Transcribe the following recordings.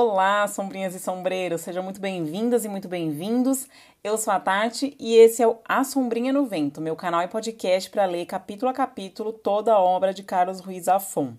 Olá, sombrinhas e sombreiros, sejam muito bem-vindas e muito bem-vindos. Eu sou a Tati e esse é o A Sombrinha no Vento, meu canal e podcast para ler capítulo a capítulo toda a obra de Carlos Ruiz Afon.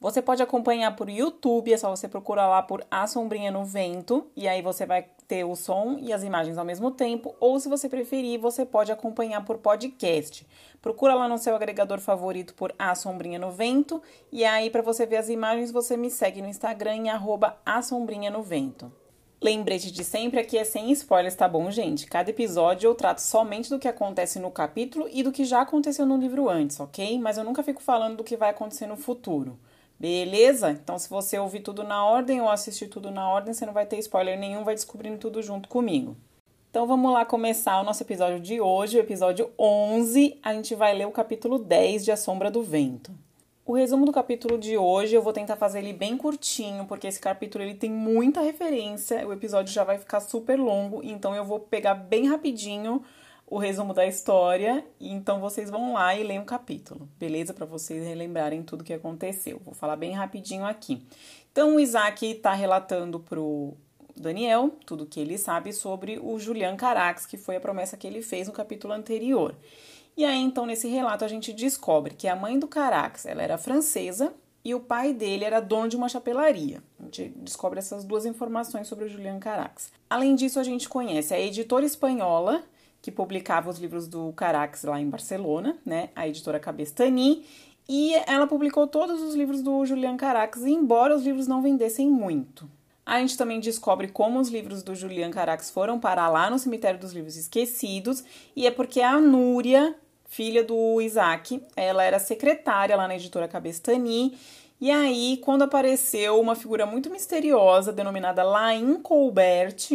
Você pode acompanhar por YouTube, é só você procurar lá por A Sombrinha no Vento, e aí você vai ter o som e as imagens ao mesmo tempo, ou se você preferir, você pode acompanhar por podcast. Procura lá no seu agregador favorito por A Sombrinha no Vento, e aí para você ver as imagens, você me segue no Instagram em arroba A Sombrinha no Vento. Lembrete de sempre aqui é sem spoilers, tá bom, gente? Cada episódio eu trato somente do que acontece no capítulo e do que já aconteceu no livro antes, ok? Mas eu nunca fico falando do que vai acontecer no futuro. Beleza? Então, se você ouvir tudo na ordem ou assistir tudo na ordem, você não vai ter spoiler nenhum, vai descobrindo tudo junto comigo. Então, vamos lá começar o nosso episódio de hoje, o episódio 11. A gente vai ler o capítulo 10 de A Sombra do Vento. O resumo do capítulo de hoje eu vou tentar fazer ele bem curtinho, porque esse capítulo ele tem muita referência, o episódio já vai ficar super longo, então eu vou pegar bem rapidinho o resumo da história, e então vocês vão lá e leem o capítulo, beleza? Para vocês relembrarem tudo o que aconteceu. Vou falar bem rapidinho aqui. Então o Isaac está relatando pro Daniel tudo que ele sabe sobre o Julian Carax, que foi a promessa que ele fez no capítulo anterior. E aí, então, nesse relato, a gente descobre que a mãe do Carax ela era francesa e o pai dele era dono de uma chapelaria. A gente descobre essas duas informações sobre o Julian Carax. Além disso, a gente conhece a editora espanhola que publicava os livros do Carax lá em Barcelona, né? A editora Cabestani. E ela publicou todos os livros do Julian Carax, embora os livros não vendessem muito. A gente também descobre como os livros do Julian Carax foram parar lá no cemitério dos livros esquecidos, e é porque a Núria, filha do Isaac, ela era secretária lá na editora Cabestani, e aí, quando apareceu uma figura muito misteriosa, denominada Lain Colbert,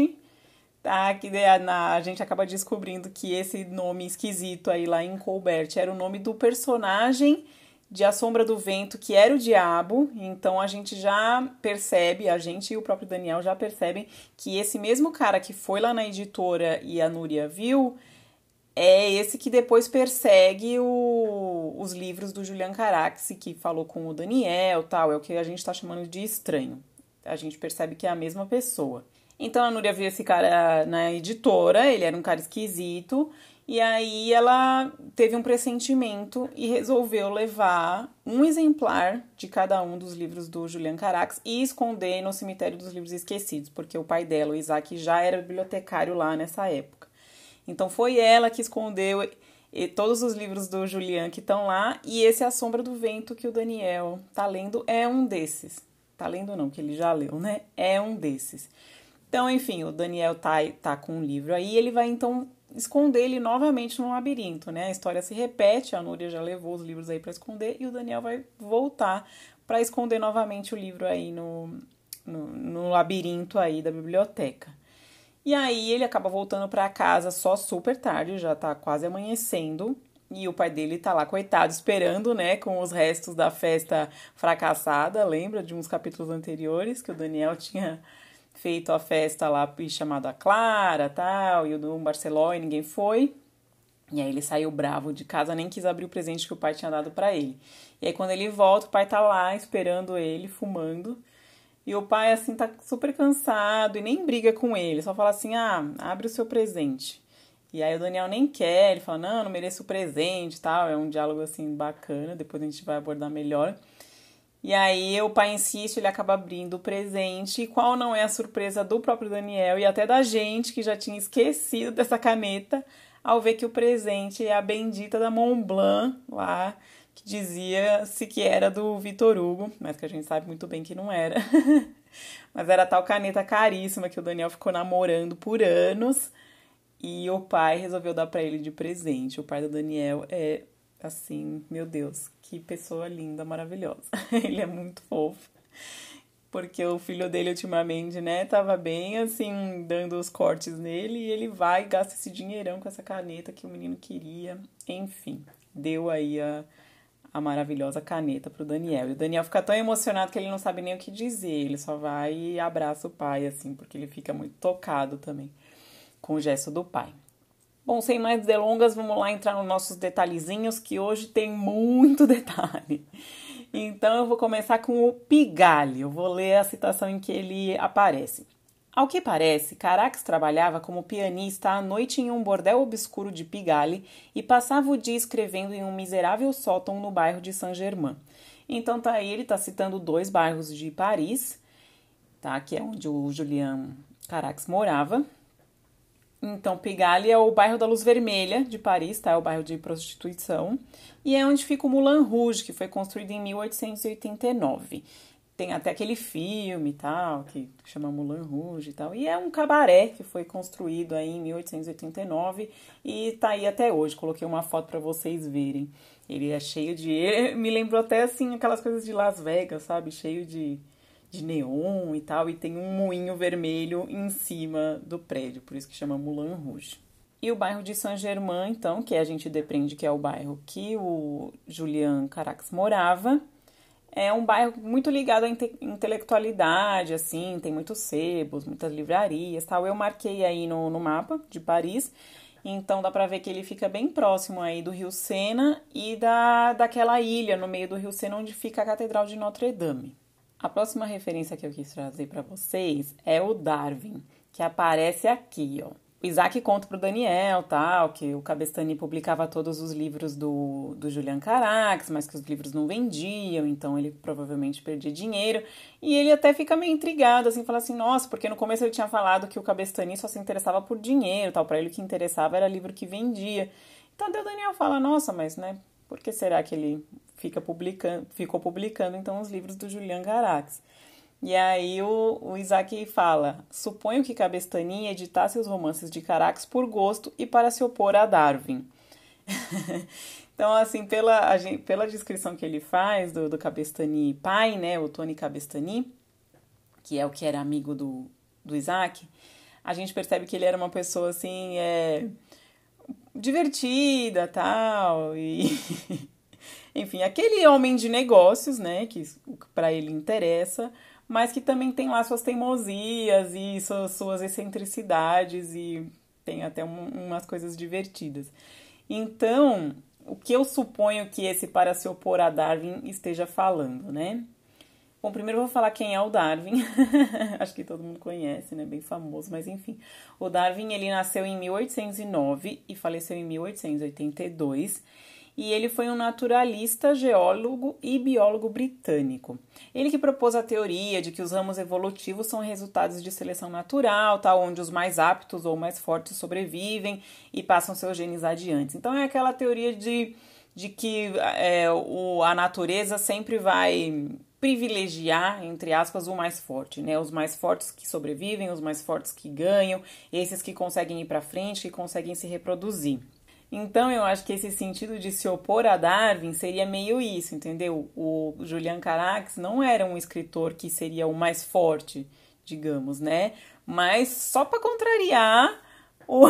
tá? Que a, gente acaba descobrindo que esse nome esquisito aí lá em Colbert era o nome do personagem de A Sombra do Vento, que era o diabo. Então a gente já percebe, a gente e o próprio Daniel já percebem que esse mesmo cara que foi lá na editora e a Núria viu é esse que depois persegue o, os livros do Julian Carax, que falou com o Daniel, tal, é o que a gente está chamando de estranho. A gente percebe que é a mesma pessoa. Então a Núria viu esse cara na editora, ele era um cara esquisito, e aí ela teve um pressentimento e resolveu levar um exemplar de cada um dos livros do Julian Carax e esconder no cemitério dos livros esquecidos, porque o pai dela, o Isaac, já era bibliotecário lá nessa época. Então foi ela que escondeu todos os livros do Julian que estão lá e esse A Sombra do Vento que o Daniel tá lendo é um desses. Tá lendo não, que ele já leu, né? É um desses. Então, enfim, o Daniel tá, tá com um livro aí, ele vai então esconder ele novamente no labirinto, né? A história se repete, a Núria já levou os livros aí para esconder e o Daniel vai voltar para esconder novamente o livro aí no, no, no, labirinto aí da biblioteca. E aí ele acaba voltando para casa só super tarde, já tá quase amanhecendo, e o pai dele tá lá, coitado, esperando, né, com os restos da festa fracassada. Lembra de uns capítulos anteriores que o Daniel tinha feito a festa lá e chamado a Clara tal, e o do Barcelona e ninguém foi. E aí ele saiu bravo de casa, nem quis abrir o presente que o pai tinha dado para ele. E aí quando ele volta, o pai tá lá esperando ele, fumando. E o pai, assim, tá super cansado e nem briga com ele, só fala assim: ah, abre o seu presente. E aí o Daniel nem quer, ele fala: não, não mereço o presente tal. É um diálogo, assim, bacana, depois a gente vai abordar melhor. E aí o pai insiste, ele acaba abrindo o presente. E qual não é a surpresa do próprio Daniel e até da gente que já tinha esquecido dessa caneta ao ver que o presente é a bendita da Montblanc lá, que dizia-se que era do Vitor Hugo, mas que a gente sabe muito bem que não era. mas era tal caneta caríssima que o Daniel ficou namorando por anos e o pai resolveu dar para ele de presente. O pai do Daniel é assim, meu Deus, que pessoa linda, maravilhosa. Ele é muito fofo. Porque o filho dele ultimamente, né, tava bem assim, dando os cortes nele, e ele vai e gasta esse dinheirão com essa caneta que o menino queria. Enfim, deu aí a, a maravilhosa caneta pro Daniel. E o Daniel fica tão emocionado que ele não sabe nem o que dizer. Ele só vai e abraça o pai, assim, porque ele fica muito tocado também com o gesto do pai. Bom, sem mais delongas, vamos lá entrar nos nossos detalhezinhos, que hoje tem muito detalhe. Então eu vou começar com o Pigalle. Eu vou ler a citação em que ele aparece. Ao que parece, Carax trabalhava como pianista à noite em um bordel obscuro de Pigalle e passava o dia escrevendo em um miserável sótão no bairro de Saint-Germain. Então tá aí, ele tá citando dois bairros de Paris, tá? Que é onde o Julian Carax morava. Então, Pigalle é o bairro da Luz Vermelha de Paris, tá? É o bairro de prostituição. E é onde fica o Moulin Rouge, que foi construído em 1889. Tem até aquele filme e tal, que chama Moulin Rouge e tal. E é um cabaré que foi construído aí em 1889 e tá aí até hoje. Coloquei uma foto para vocês verem. Ele é cheio de. Me lembrou até assim aquelas coisas de Las Vegas, sabe? Cheio de de neon e tal, e tem um moinho vermelho em cima do prédio, por isso que chama Moulin Rouge. E o bairro de Saint-Germain, então, que a gente depende que é o bairro que o Julian Carax morava, é um bairro muito ligado à inte intelectualidade, assim, tem muitos sebos, muitas livrarias, tal. Eu marquei aí no, no mapa de Paris, então dá para ver que ele fica bem próximo aí do Rio Sena e da, daquela ilha no meio do Rio Sena onde fica a Catedral de Notre Dame. A próxima referência que eu quis trazer para vocês é o Darwin, que aparece aqui, ó. O Isaac conta pro Daniel, tal, que o Cabestani publicava todos os livros do, do Julian Carax, mas que os livros não vendiam, então ele provavelmente perdia dinheiro. E ele até fica meio intrigado, assim, fala assim, nossa, porque no começo ele tinha falado que o Cabestani só se interessava por dinheiro, tal, para ele o que interessava era livro que vendia. Então o Daniel fala, nossa, mas, né, por que será que ele fica publicando, ficou publicando então os livros do Julian Carax. E aí o, o Isaac fala: suponho que Cabestany editasse os romances de Carax por gosto e para se opor a Darwin. então, assim, pela, pela descrição que ele faz do, do Cabestany pai, né, o Tony Cabestany, que é o que era amigo do, do Isaac, a gente percebe que ele era uma pessoa, assim, é, divertida, tal, e Enfim, aquele homem de negócios, né, que para ele interessa, mas que também tem lá suas teimosias e suas, suas excentricidades e tem até um, umas coisas divertidas. Então, o que eu suponho que esse para se opor a Darwin esteja falando, né? Bom, primeiro eu vou falar quem é o Darwin. Acho que todo mundo conhece, né? Bem famoso, mas enfim. O Darwin, ele nasceu em 1809 e faleceu em 1882 e ele foi um naturalista, geólogo e biólogo britânico. Ele que propôs a teoria de que os ramos evolutivos são resultados de seleção natural, tá, onde os mais aptos ou mais fortes sobrevivem e passam seus genes adiante. Então é aquela teoria de, de que é, o, a natureza sempre vai privilegiar, entre aspas, o mais forte, né? Os mais fortes que sobrevivem, os mais fortes que ganham, esses que conseguem ir para frente, que conseguem se reproduzir. Então eu acho que esse sentido de se opor a Darwin seria meio isso, entendeu? O Julian Carax não era um escritor que seria o mais forte, digamos, né? Mas só para contrariar o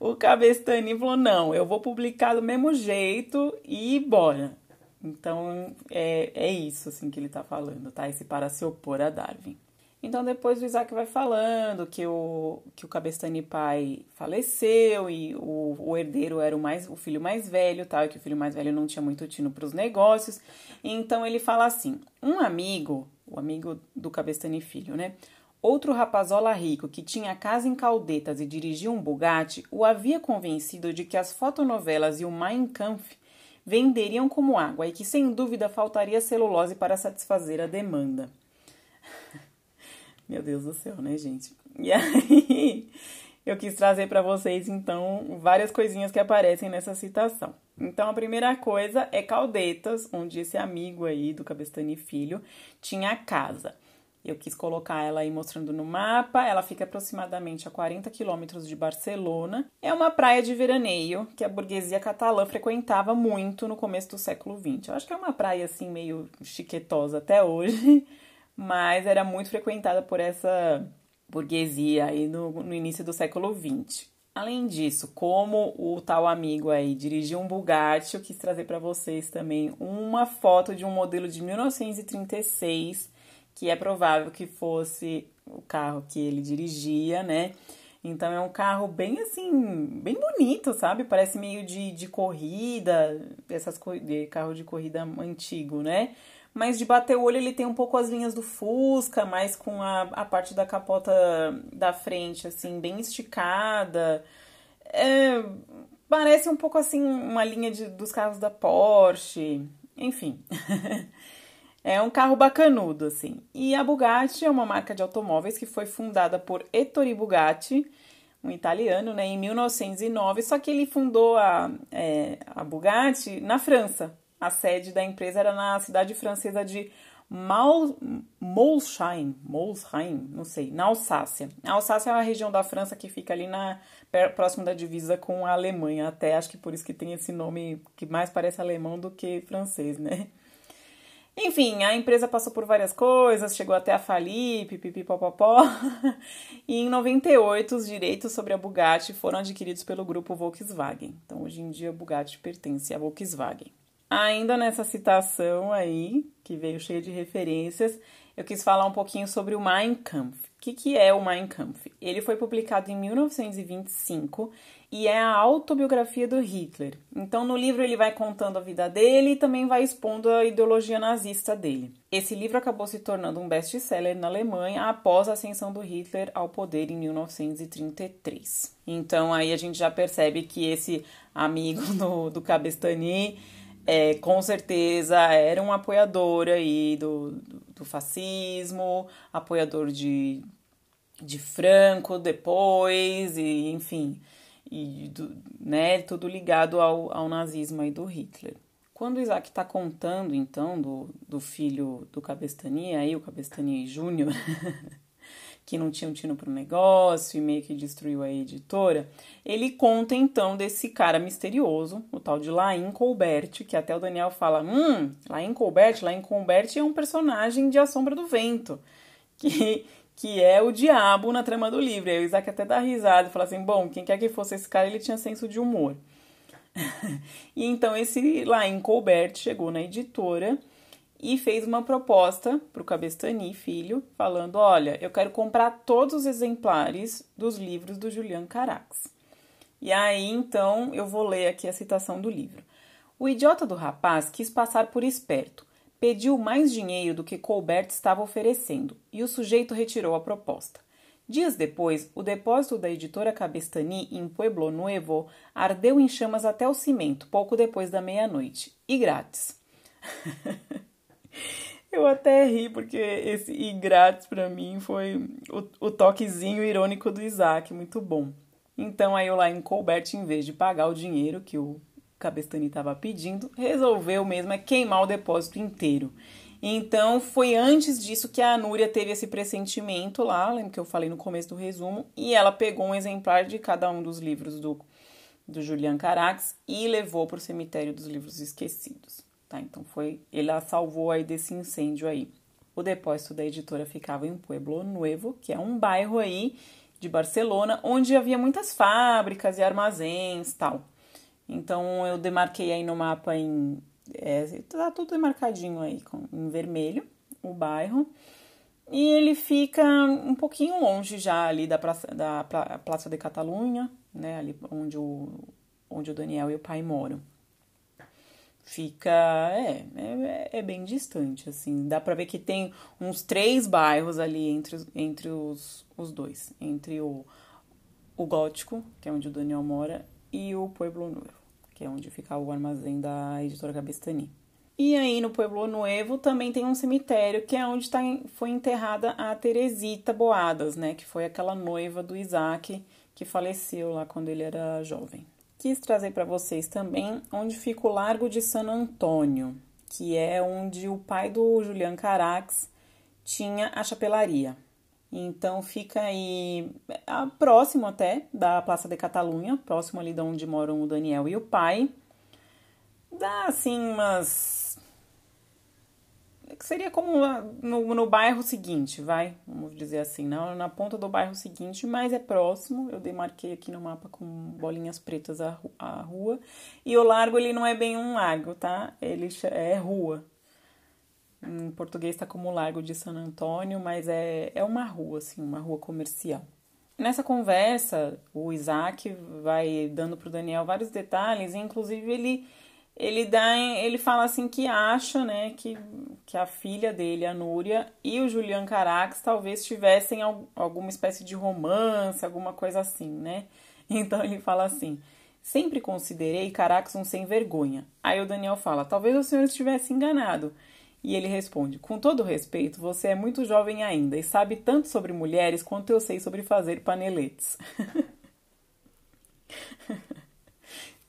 o Cabestani falou: "Não, eu vou publicar do mesmo jeito e bora". Então é, é isso assim que ele tá falando, tá? Esse para se opor a Darwin. Então depois o Isaac vai falando que o, que o Cabestani pai faleceu e o, o herdeiro era o, mais, o filho mais velho, tal, e que o filho mais velho não tinha muito tino para os negócios. Então ele fala assim: um amigo, o amigo do Cabestani filho, né? Outro rapazola rico que tinha casa em Caldetas e dirigia um Bugatti o havia convencido de que as fotonovelas e o Mein Kampf venderiam como água e que sem dúvida faltaria celulose para satisfazer a demanda. Meu Deus do céu, né, gente? E aí, eu quis trazer para vocês, então, várias coisinhas que aparecem nessa citação. Então, a primeira coisa é Caldetas, onde esse amigo aí do Cabestani Filho tinha casa. Eu quis colocar ela aí mostrando no mapa. Ela fica aproximadamente a 40 quilômetros de Barcelona. É uma praia de veraneio que a burguesia catalã frequentava muito no começo do século XX. Eu acho que é uma praia assim meio chiquetosa até hoje, mas era muito frequentada por essa burguesia aí no, no início do século XX. Além disso, como o tal amigo aí dirigiu um Bugatti, eu quis trazer para vocês também uma foto de um modelo de 1936, que é provável que fosse o carro que ele dirigia, né? Então é um carro bem assim, bem bonito, sabe? Parece meio de, de corrida, essas de carro de corrida antigo, né? Mas de bater o olho ele tem um pouco as linhas do Fusca, mais com a, a parte da capota da frente, assim, bem esticada. É, parece um pouco assim uma linha de, dos carros da Porsche. Enfim. É um carro bacanudo, assim. E a Bugatti é uma marca de automóveis que foi fundada por Ettore Bugatti, um italiano, né, em 1909. Só que ele fundou a, é, a Bugatti na França. A sede da empresa era na cidade francesa de Molsheim, Molsheim, não sei, na Alsácia. A Alsácia é uma região da França que fica ali na próximo da divisa com a Alemanha. Até acho que por isso que tem esse nome que mais parece alemão do que francês, né? Enfim, a empresa passou por várias coisas, chegou até a falir, pipipipopopó. e em 98, os direitos sobre a Bugatti foram adquiridos pelo grupo Volkswagen. Então, hoje em dia, a Bugatti pertence à Volkswagen. Ainda nessa citação aí, que veio cheia de referências, eu quis falar um pouquinho sobre o Mein Kampf. O que, que é o Mein Kampf? Ele foi publicado em 1925 e é a autobiografia do Hitler. Então, no livro, ele vai contando a vida dele e também vai expondo a ideologia nazista dele. Esse livro acabou se tornando um best-seller na Alemanha após a ascensão do Hitler ao poder em 1933. Então, aí a gente já percebe que esse amigo do, do Cabestani é, com certeza era um apoiador aí do, do, do fascismo, apoiador de, de Franco depois, e enfim, e do, né, tudo ligado ao, ao nazismo aí do Hitler. Quando o Isaac está contando, então, do, do filho do Cabestani, aí o Cabestani Júnior, que não tinha um tino para o negócio e meio que destruiu a editora, ele conta então desse cara misterioso, o tal de Lain Colbert, que até o Daniel fala: hum, Lain Colbert, Lain Colbert é um personagem de A Sombra do Vento, que, que é o diabo na trama do livro. Aí o Isaac até dá risada e fala assim: bom, quem quer que fosse esse cara, ele tinha senso de humor. e então esse Lain Colbert chegou na editora e fez uma proposta para o Cabestani, filho, falando: Olha, eu quero comprar todos os exemplares dos livros do Julian Carax. E aí então eu vou ler aqui a citação do livro. O idiota do rapaz quis passar por esperto, pediu mais dinheiro do que Colbert estava oferecendo e o sujeito retirou a proposta. Dias depois, o depósito da editora Cabestani em Pueblo Nuevo ardeu em chamas até o cimento, pouco depois da meia-noite, e grátis. Eu até ri, porque esse e grátis para mim foi o, o, toquezinho irônico do Isaac, muito bom. Então aí o Lain Colbert, em vez de pagar o dinheiro que o Cabestani estava pedindo, resolveu mesmo é queimar o depósito inteiro. Então foi antes disso que a Núria teve esse pressentimento lá, lembra que eu falei no começo do resumo, e ela pegou um exemplar de cada um dos livros do, do Julian Carax e levou para o cemitério dos livros esquecidos. Tá? Então foi, ele a salvou aí desse incêndio aí. O depósito da editora ficava em Pueblo Nuevo, que é um bairro aí de Barcelona, onde havia muitas fábricas e armazéns, tal. Então eu demarquei aí no mapa em é, tá tudo demarcadinho aí com, em vermelho o bairro. E ele fica um pouquinho longe já ali da Praça, da Praça de Catalunha, né, ali onde o, onde o Daniel e o pai moram fica é, é, é, bem distante assim. Dá para ver que tem uns três bairros ali entre, entre os, os dois. Entre o, o gótico que é onde o Daniel mora e o Pueblo Novo que é onde fica o armazém da editora Cabestani e aí no Pueblo Nuevo também tem um cemitério que é onde tá, foi enterrada a Teresita Boadas, né, que foi aquela noiva do Isaac que faleceu lá quando ele era jovem quis trazer para vocês também onde fica o Largo de San Antônio, que é onde o pai do Julian Carax tinha a chapelaria. Então fica aí próximo até da Praça de Catalunha, próximo ali de onde moram o Daniel e o pai. Dá assim umas seria como no, no bairro seguinte, vai, vamos dizer assim, na, na ponta do bairro seguinte, mas é próximo. Eu demarquei aqui no mapa com bolinhas pretas a, a rua. E o largo ele não é bem um lago, tá? Ele é rua. Em português está como Largo de San Antônio, mas é, é uma rua, assim, uma rua comercial. nessa conversa, o Isaac vai dando para o Daniel vários detalhes, e inclusive ele ele dá ele fala assim que acha né que, que a filha dele a Núria e o Julian Carax talvez tivessem alguma espécie de romance alguma coisa assim né? Então ele fala assim sempre considerei Carax um sem vergonha. Aí o Daniel fala talvez o senhor estivesse enganado. E ele responde com todo respeito você é muito jovem ainda e sabe tanto sobre mulheres quanto eu sei sobre fazer paneletes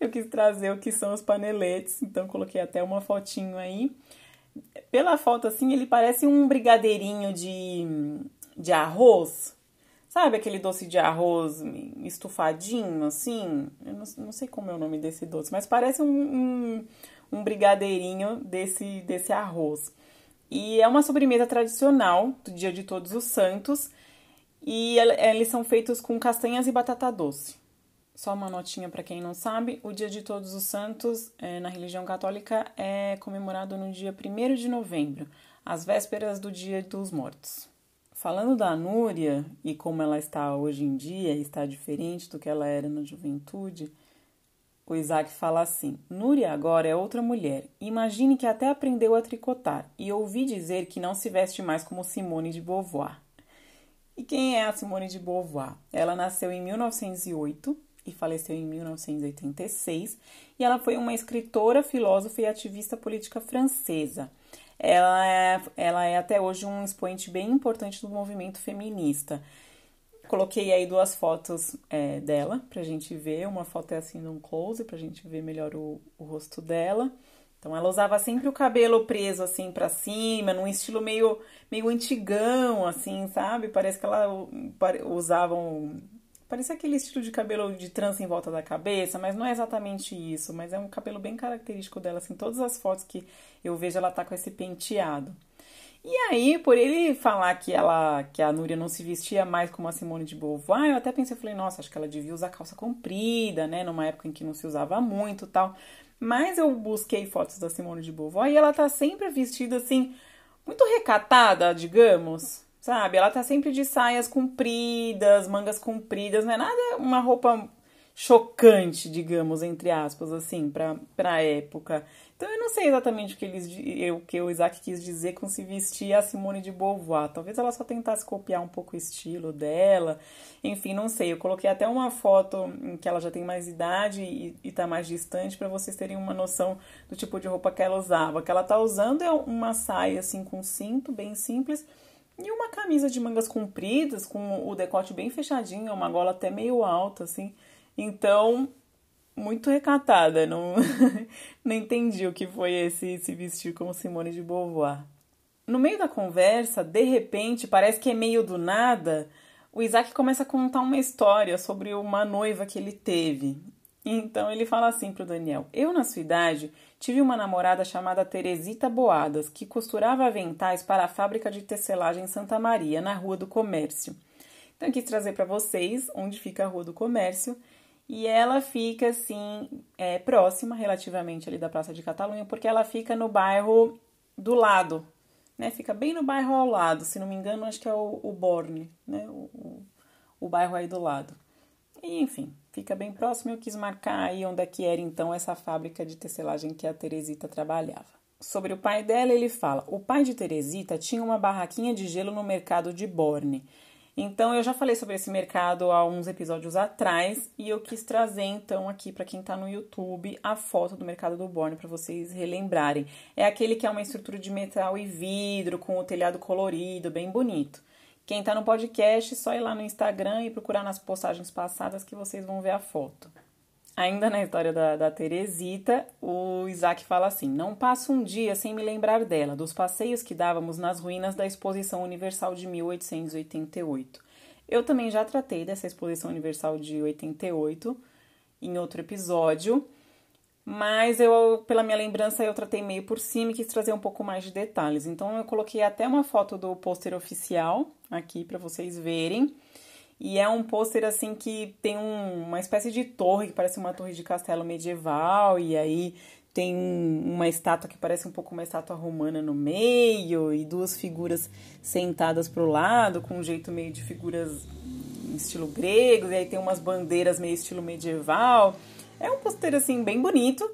eu quis trazer o que são os paneletes, então coloquei até uma fotinho aí. Pela foto, assim, ele parece um brigadeirinho de, de arroz. Sabe aquele doce de arroz estufadinho, assim? Eu não, não sei como é o nome desse doce, mas parece um, um, um brigadeirinho desse, desse arroz. E é uma sobremesa tradicional do Dia de Todos os Santos. E eles são feitos com castanhas e batata doce. Só uma notinha para quem não sabe: o Dia de Todos os Santos é, na religião católica é comemorado no dia 1 de novembro, às vésperas do Dia dos Mortos. Falando da Núria e como ela está hoje em dia, está diferente do que ela era na juventude, o Isaac fala assim: Núria agora é outra mulher. Imagine que até aprendeu a tricotar e ouvi dizer que não se veste mais como Simone de Beauvoir. E quem é a Simone de Beauvoir? Ela nasceu em 1908 e faleceu em 1986, e ela foi uma escritora, filósofa e ativista política francesa. Ela é, ela é até hoje um expoente bem importante do movimento feminista. Coloquei aí duas fotos é, dela pra gente ver. Uma foto é assim num close pra gente ver melhor o, o rosto dela. Então ela usava sempre o cabelo preso assim para cima, num estilo meio meio antigão assim, sabe? Parece que ela usava um, Parece aquele estilo de cabelo de trança em volta da cabeça, mas não é exatamente isso. Mas é um cabelo bem característico dela, assim. Todas as fotos que eu vejo, ela tá com esse penteado. E aí, por ele falar que ela, que a Núria não se vestia mais como a Simone de Beauvoir, eu até pensei, falei, nossa, acho que ela devia usar calça comprida, né? Numa época em que não se usava muito tal. Mas eu busquei fotos da Simone de Beauvoir e ela tá sempre vestida assim, muito recatada, digamos sabe? Ela tá sempre de saias compridas, mangas compridas, não é nada uma roupa chocante, digamos, entre aspas, assim, pra, pra época. Então eu não sei exatamente o que, eles, o que o Isaac quis dizer com se vestir a Simone de Beauvoir. Talvez ela só tentasse copiar um pouco o estilo dela. Enfim, não sei. Eu coloquei até uma foto em que ela já tem mais idade e, e tá mais distante para vocês terem uma noção do tipo de roupa que ela usava. O que ela tá usando é uma saia assim com cinto, bem simples e uma camisa de mangas compridas, com o decote bem fechadinho, uma gola até meio alta, assim. Então, muito recatada. Não, não entendi o que foi esse se vestir como Simone de Beauvoir. No meio da conversa, de repente, parece que é meio do nada, o Isaac começa a contar uma história sobre uma noiva que ele teve. Então ele fala assim pro Daniel: Eu, na sua idade, tive uma namorada chamada Teresita Boadas, que costurava aventais para a fábrica de tecelagem Santa Maria, na Rua do Comércio. Então eu quis trazer para vocês onde fica a Rua do Comércio. E ela fica, assim, é, próxima relativamente ali da Praça de Catalunha, porque ela fica no bairro do lado, né? Fica bem no bairro ao lado, se não me engano, acho que é o, o Borne, né? O, o, o bairro aí do lado. E, enfim, fica bem próximo. Eu quis marcar aí onde é que era então essa fábrica de tecelagem que a Teresita trabalhava. Sobre o pai dela, ele fala: o pai de Teresita tinha uma barraquinha de gelo no mercado de Borne. Então eu já falei sobre esse mercado há uns episódios atrás e eu quis trazer então aqui para quem está no YouTube a foto do mercado do Borne para vocês relembrarem. É aquele que é uma estrutura de metal e vidro com o telhado colorido, bem bonito. Quem tá no podcast, só ir lá no Instagram e procurar nas postagens passadas que vocês vão ver a foto. Ainda na história da, da Teresita, o Isaac fala assim: Não passo um dia sem me lembrar dela, dos passeios que dávamos nas ruínas da Exposição Universal de 1888. Eu também já tratei dessa Exposição Universal de 88 em outro episódio. Mas eu, pela minha lembrança, eu tratei meio por cima e quis trazer um pouco mais de detalhes. Então eu coloquei até uma foto do pôster oficial aqui para vocês verem. E é um pôster assim que tem um, uma espécie de torre que parece uma torre de castelo medieval e aí tem uma estátua que parece um pouco uma estátua romana no meio e duas figuras sentadas pro lado com um jeito meio de figuras em estilo grego, e aí tem umas bandeiras meio estilo medieval. É um pôster assim bem bonito,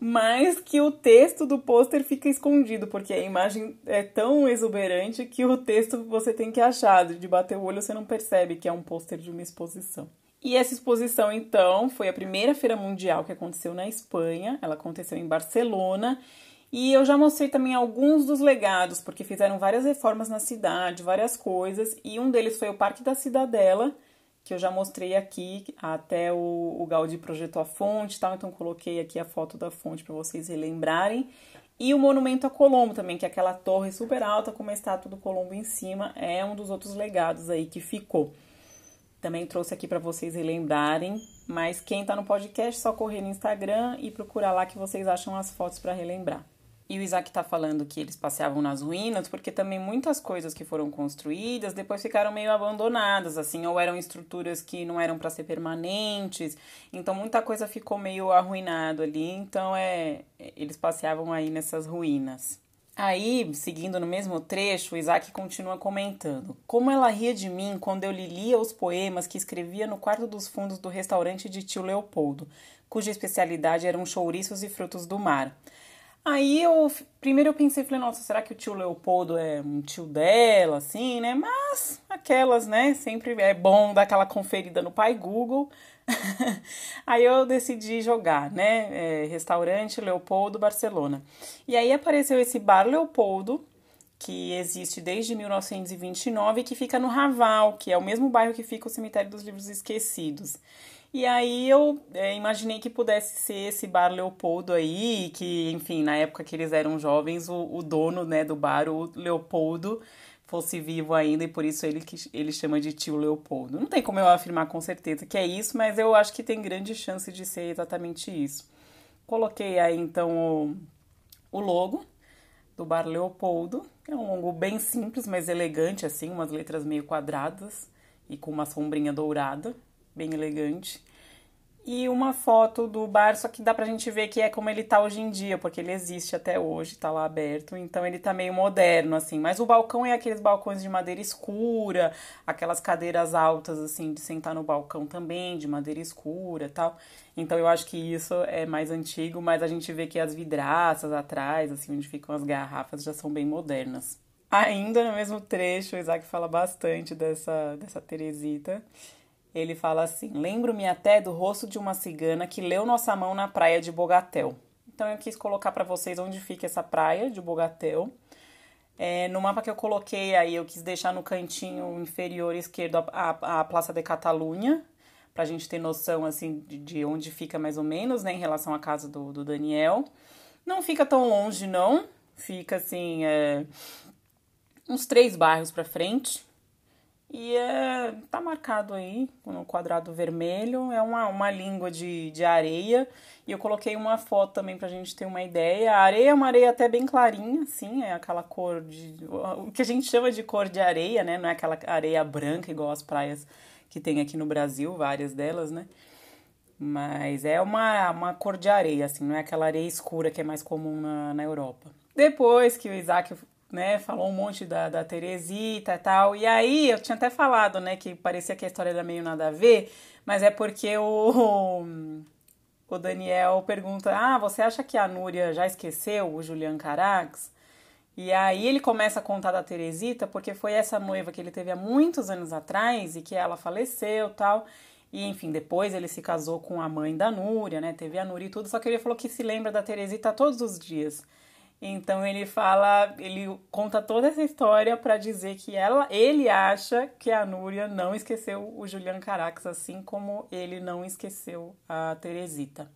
mas que o texto do pôster fica escondido, porque a imagem é tão exuberante que o texto você tem que achar, de bater o olho você não percebe que é um pôster de uma exposição. E essa exposição, então, foi a primeira feira mundial que aconteceu na Espanha, ela aconteceu em Barcelona, e eu já mostrei também alguns dos legados, porque fizeram várias reformas na cidade, várias coisas, e um deles foi o Parque da Cidadela, que eu já mostrei aqui, até o, o projetou a fonte tal, então coloquei aqui a foto da fonte para vocês relembrarem. E o Monumento a Colombo também, que é aquela torre super alta com uma estátua do Colombo em cima, é um dos outros legados aí que ficou. Também trouxe aqui para vocês relembrarem, mas quem tá no podcast, só correr no Instagram e procurar lá que vocês acham as fotos para relembrar. E o Isaac está falando que eles passeavam nas ruínas porque também muitas coisas que foram construídas depois ficaram meio abandonadas, assim, ou eram estruturas que não eram para ser permanentes, então muita coisa ficou meio arruinado ali, então é, eles passeavam aí nessas ruínas. Aí, seguindo no mesmo trecho, o Isaac continua comentando: Como ela ria de mim quando eu lhe lia os poemas que escrevia no quarto dos fundos do restaurante de tio Leopoldo, cuja especialidade eram chouriços e frutos do mar. Aí eu primeiro eu pensei, falei, nossa, será que o tio Leopoldo é um tio dela, assim, né? Mas aquelas, né? Sempre é bom dar aquela conferida no pai Google. aí eu decidi jogar, né? É, restaurante Leopoldo Barcelona. E aí apareceu esse bar Leopoldo, que existe desde 1929 e que fica no Raval, que é o mesmo bairro que fica o Cemitério dos Livros Esquecidos. E aí eu é, imaginei que pudesse ser esse bar Leopoldo aí, que, enfim, na época que eles eram jovens, o, o dono né, do bar, o Leopoldo, fosse vivo ainda e por isso ele que ele chama de tio Leopoldo. Não tem como eu afirmar com certeza que é isso, mas eu acho que tem grande chance de ser exatamente isso. Coloquei aí então o, o logo do bar Leopoldo, é um logo bem simples, mas elegante assim, umas letras meio quadradas e com uma sombrinha dourada bem elegante. E uma foto do bar, só que dá pra gente ver que é como ele tá hoje em dia, porque ele existe até hoje, tá lá aberto, então ele tá meio moderno, assim. Mas o balcão é aqueles balcões de madeira escura, aquelas cadeiras altas, assim, de sentar no balcão também, de madeira escura tal. Então eu acho que isso é mais antigo, mas a gente vê que as vidraças atrás, assim, onde ficam as garrafas, já são bem modernas. Ainda no mesmo trecho, o Isaac fala bastante dessa, dessa Teresita. Ele fala assim: Lembro-me até do rosto de uma cigana que leu nossa mão na praia de Bogatel. Então eu quis colocar para vocês onde fica essa praia de Bogatel. É, no mapa que eu coloquei aí, eu quis deixar no cantinho inferior esquerdo a, a, a Praça de Catalunha, para a gente ter noção assim de, de, onde fica mais ou menos, né, em relação à casa do, do Daniel. Não fica tão longe, não. Fica assim, é, uns três bairros para frente. E é, tá marcado aí no quadrado vermelho, é uma, uma língua de, de areia. E eu coloquei uma foto também pra gente ter uma ideia. A areia é uma areia até bem clarinha, assim, é aquela cor de. o que a gente chama de cor de areia, né? Não é aquela areia branca igual as praias que tem aqui no Brasil, várias delas, né? Mas é uma, uma cor de areia, assim, não é aquela areia escura que é mais comum na, na Europa. Depois que o Isaac né, falou um monte da, da Teresita e tal. E aí eu tinha até falado, né, que parecia que a história era meio nada a ver, mas é porque o, o Daniel pergunta: Ah, você acha que a Núria já esqueceu o Julian Carax? E aí ele começa a contar da Teresita, porque foi essa noiva que ele teve há muitos anos atrás e que ela faleceu tal. E enfim, depois ele se casou com a mãe da Núria, né? Teve a Núria e tudo, só que ele falou que se lembra da Teresita todos os dias. Então ele fala, ele conta toda essa história para dizer que ela, ele acha que a Núria não esqueceu o Julian Carax, assim como ele não esqueceu a Teresita.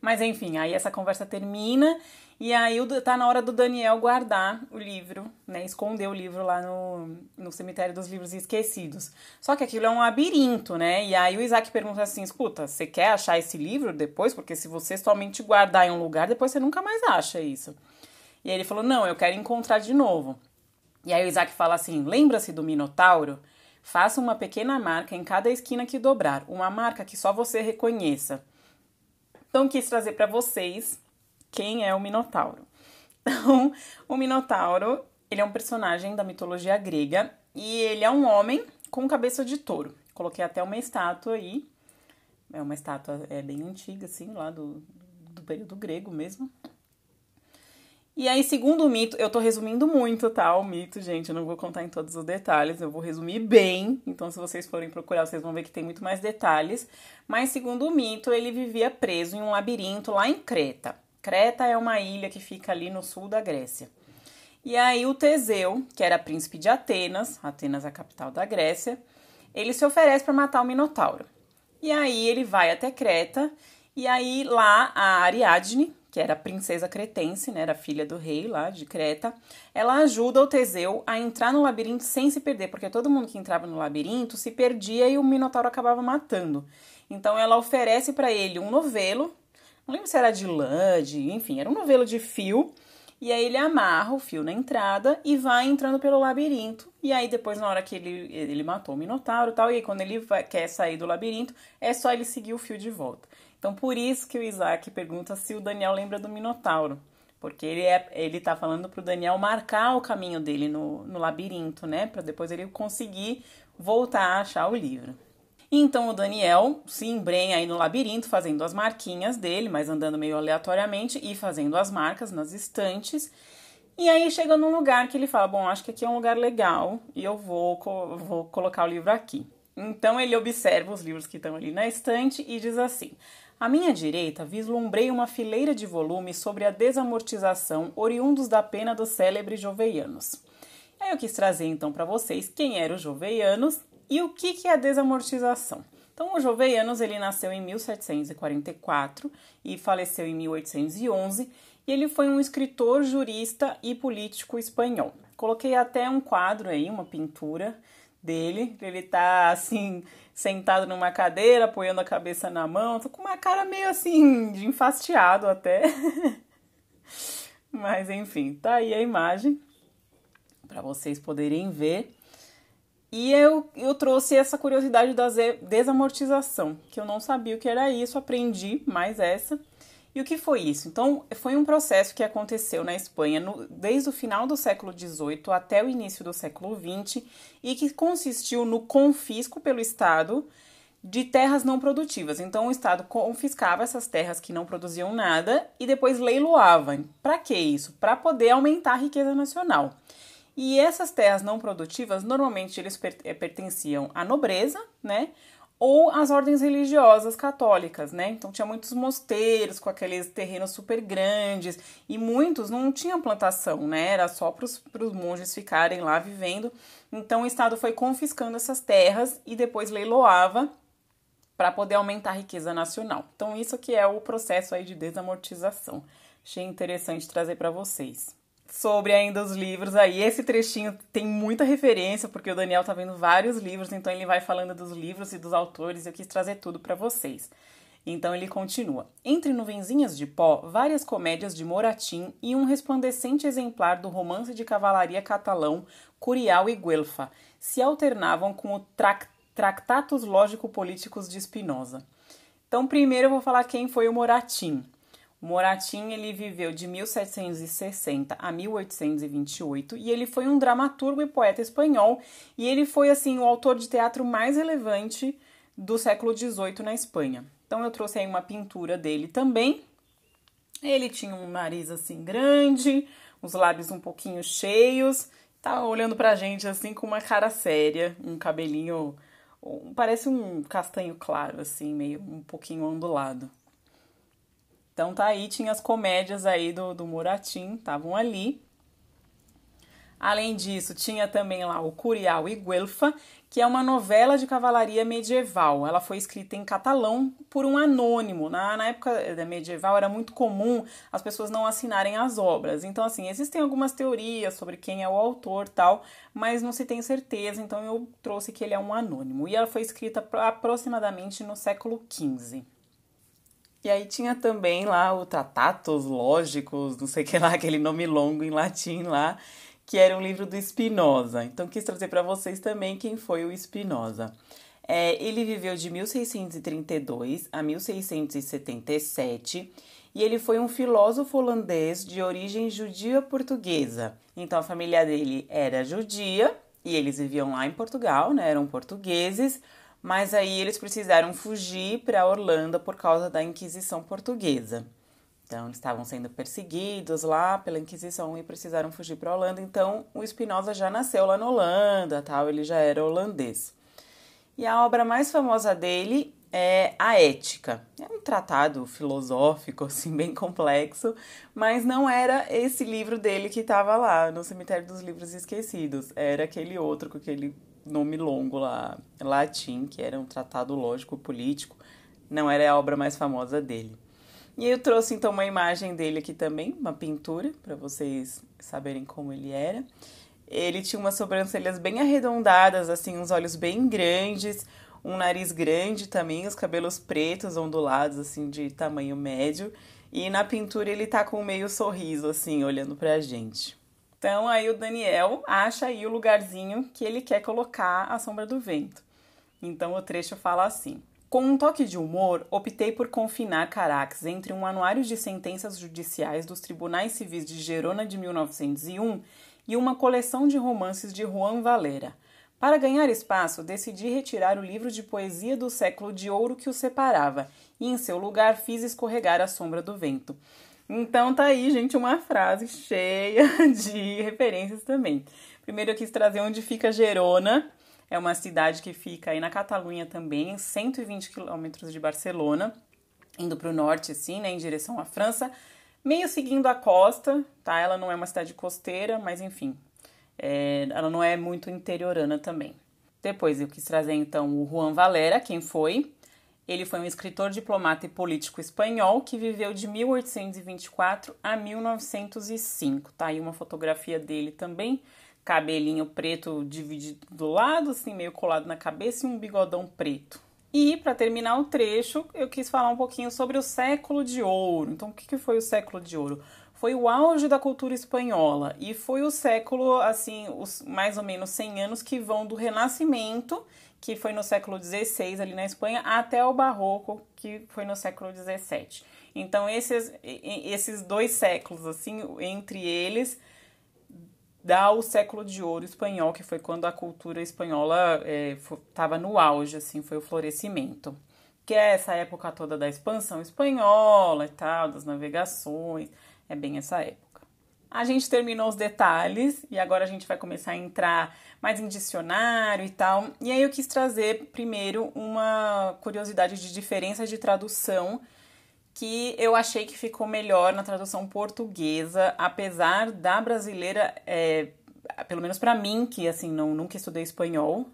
Mas enfim, aí essa conversa termina e aí tá na hora do Daniel guardar o livro, né? Esconder o livro lá no, no cemitério dos livros esquecidos. Só que aquilo é um labirinto, né? E aí o Isaac pergunta assim: escuta, você quer achar esse livro depois? Porque se você somente guardar em um lugar, depois você nunca mais acha isso. E aí ele falou: Não, eu quero encontrar de novo. E aí o Isaac fala assim: Lembra-se do Minotauro? Faça uma pequena marca em cada esquina que dobrar, uma marca que só você reconheça. Então quis trazer para vocês quem é o Minotauro. Então, o Minotauro, ele é um personagem da mitologia grega e ele é um homem com cabeça de touro Coloquei até uma estátua aí. É uma estátua é bem antiga, assim, lá do, do período grego mesmo. E aí, segundo o mito, eu tô resumindo muito, tá? O mito, gente, eu não vou contar em todos os detalhes, eu vou resumir bem. Então, se vocês forem procurar, vocês vão ver que tem muito mais detalhes. Mas, segundo o mito, ele vivia preso em um labirinto lá em Creta. Creta é uma ilha que fica ali no sul da Grécia. E aí, o Teseu, que era príncipe de Atenas, Atenas é a capital da Grécia, ele se oferece para matar o Minotauro. E aí, ele vai até Creta, e aí lá a Ariadne, que era a princesa cretense, né, era filha do rei lá de Creta, ela ajuda o Teseu a entrar no labirinto sem se perder, porque todo mundo que entrava no labirinto se perdia e o Minotauro acabava matando. Então ela oferece para ele um novelo, não lembro se era de lã, de, enfim, era um novelo de fio, e aí ele amarra o fio na entrada e vai entrando pelo labirinto. E aí depois, na hora que ele, ele matou o Minotauro e tal, e aí quando ele vai, quer sair do labirinto, é só ele seguir o fio de volta. Então, por isso que o Isaac pergunta se o Daniel lembra do Minotauro. Porque ele, é, ele tá falando pro Daniel marcar o caminho dele no, no labirinto, né? Para depois ele conseguir voltar a achar o livro. Então o Daniel se embrenha aí no labirinto, fazendo as marquinhas dele, mas andando meio aleatoriamente e fazendo as marcas nas estantes. E aí chega num lugar que ele fala: Bom, acho que aqui é um lugar legal e eu vou, vou colocar o livro aqui. Então ele observa os livros que estão ali na estante e diz assim: à minha direita, vislumbrei uma fileira de volumes sobre a desamortização oriundos da pena dos célebres joveianos. Aí eu quis trazer então para vocês quem eram os joveianos e o que, que é a desamortização. Então, o Joveianos ele nasceu em 1744 e faleceu em 1811 e ele foi um escritor, jurista e político espanhol. Coloquei até um quadro aí, uma pintura dele. Ele tá assim, sentado numa cadeira, apoiando a cabeça na mão. Tô com uma cara meio assim, de enfastiado até. Mas enfim, tá aí a imagem para vocês poderem ver. E eu, eu trouxe essa curiosidade da desamortização, que eu não sabia o que era isso, aprendi mais essa. E o que foi isso? Então, foi um processo que aconteceu na Espanha no, desde o final do século XVIII até o início do século XX e que consistiu no confisco pelo Estado de terras não produtivas. Então, o Estado confiscava essas terras que não produziam nada e depois leiloava. Para que isso? Para poder aumentar a riqueza nacional. E essas terras não produtivas, normalmente eles eh, pertenciam à nobreza, né? Ou as ordens religiosas católicas, né? Então tinha muitos mosteiros com aqueles terrenos super grandes e muitos não tinham plantação, né? Era só para os monges ficarem lá vivendo. Então o Estado foi confiscando essas terras e depois leiloava para poder aumentar a riqueza nacional. Então isso que é o processo aí de desamortização. Achei interessante trazer para vocês sobre ainda os livros aí. Esse trechinho tem muita referência, porque o Daniel tá vendo vários livros, então ele vai falando dos livros e dos autores, eu quis trazer tudo para vocês. Então ele continua. Entre nuvenzinhas de pó, várias comédias de Moratim e um resplandecente exemplar do romance de cavalaria catalão Curial e Guelfa se alternavam com o trac Tractatus Lógico-Políticos de Spinoza. Então, primeiro eu vou falar quem foi o Moratim. Moratim ele viveu de 1760 a 1828 e ele foi um dramaturgo e poeta espanhol e ele foi assim o autor de teatro mais relevante do século XVIII na Espanha. Então eu trouxe aí uma pintura dele também. Ele tinha um nariz assim grande, os lábios um pouquinho cheios, tá olhando pra gente assim com uma cara séria, um cabelinho parece um castanho claro assim, meio um pouquinho ondulado. Então tá aí, tinha as comédias aí do, do Muratim, estavam ali. Além disso, tinha também lá o Curial e Guelfa, que é uma novela de cavalaria medieval. Ela foi escrita em catalão por um anônimo. Na, na época da medieval era muito comum as pessoas não assinarem as obras. Então, assim, existem algumas teorias sobre quem é o autor tal, mas não se tem certeza, então eu trouxe que ele é um anônimo. E ela foi escrita aproximadamente no século XV. E aí tinha também lá o Tratatos Lógicos, não sei o que lá, aquele nome longo em latim lá, que era um livro do Spinoza. Então quis trazer para vocês também quem foi o Spinoza. É, ele viveu de 1632 a 1677 e ele foi um filósofo holandês de origem judia portuguesa. Então a família dele era judia e eles viviam lá em Portugal, né? Eram portugueses, mas aí eles precisaram fugir para Orlando por causa da Inquisição Portuguesa. Então, eles estavam sendo perseguidos lá pela Inquisição e precisaram fugir para Holanda. Então, o Spinoza já nasceu lá na Holanda, tal, ele já era holandês. E a obra mais famosa dele é A Ética. É um tratado filosófico, assim, bem complexo, mas não era esse livro dele que estava lá no Cemitério dos Livros Esquecidos. Era aquele outro com aquele nome longo lá, latim, que era um tratado lógico político. Não era a obra mais famosa dele. E eu trouxe então uma imagem dele aqui também, uma pintura, para vocês saberem como ele era. Ele tinha umas sobrancelhas bem arredondadas, assim, uns olhos bem grandes, um nariz grande também, os cabelos pretos, ondulados, assim, de tamanho médio. E na pintura ele tá com meio sorriso, assim, olhando pra gente. Então aí o Daniel acha aí o lugarzinho que ele quer colocar a sombra do vento. Então o trecho fala assim: com um toque de humor, optei por confinar Carax entre um anuário de sentenças judiciais dos tribunais civis de Gerona de 1901 e uma coleção de romances de Juan Valera. Para ganhar espaço, decidi retirar o livro de poesia do século de ouro que o separava e, em seu lugar, fiz escorregar a sombra do vento. Então tá aí, gente, uma frase cheia de referências também. Primeiro eu quis trazer onde fica Gerona, é uma cidade que fica aí na Catalunha também, 120 quilômetros de Barcelona, indo para o norte, assim, né, em direção à França, meio seguindo a costa, tá? Ela não é uma cidade costeira, mas enfim, é, ela não é muito interiorana também. Depois eu quis trazer então o Juan Valera, quem foi? Ele foi um escritor, diplomata e político espanhol que viveu de 1824 a 1905. Tá aí uma fotografia dele também cabelinho preto dividido do lado, assim, meio colado na cabeça e um bigodão preto. E para terminar o trecho, eu quis falar um pouquinho sobre o século de ouro. Então, o que foi o século de ouro? Foi o auge da cultura espanhola e foi o século, assim, os mais ou menos 100 anos que vão do Renascimento, que foi no século XVI ali na Espanha, até o Barroco, que foi no século XVII. Então, esses, esses dois séculos, assim, entre eles, dá o século de ouro espanhol, que foi quando a cultura espanhola estava é, no auge, assim, foi o florescimento. Que é essa época toda da expansão espanhola e tal, das navegações, é bem essa época. A gente terminou os detalhes e agora a gente vai começar a entrar mais em dicionário e tal. E aí eu quis trazer primeiro uma curiosidade de diferença de tradução que eu achei que ficou melhor na tradução portuguesa, apesar da brasileira, é, pelo menos para mim, que assim não nunca estudei espanhol,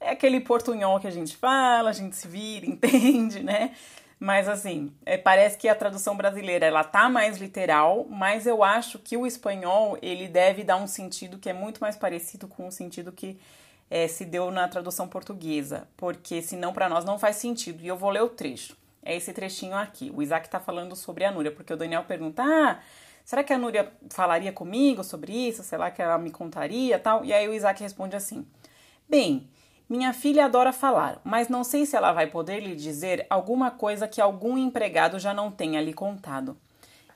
é aquele portunhol que a gente fala, a gente se vira, entende, né? Mas assim, é, parece que a tradução brasileira ela tá mais literal, mas eu acho que o espanhol ele deve dar um sentido que é muito mais parecido com o sentido que é, se deu na tradução portuguesa, porque senão para nós não faz sentido. E eu vou ler o trecho é esse trechinho aqui. O Isaac está falando sobre a Núria, porque o Daniel pergunta: ah, será que a Núria falaria comigo sobre isso? Será que ela me contaria tal? E aí o Isaac responde assim: Bem, minha filha adora falar, mas não sei se ela vai poder lhe dizer alguma coisa que algum empregado já não tenha lhe contado.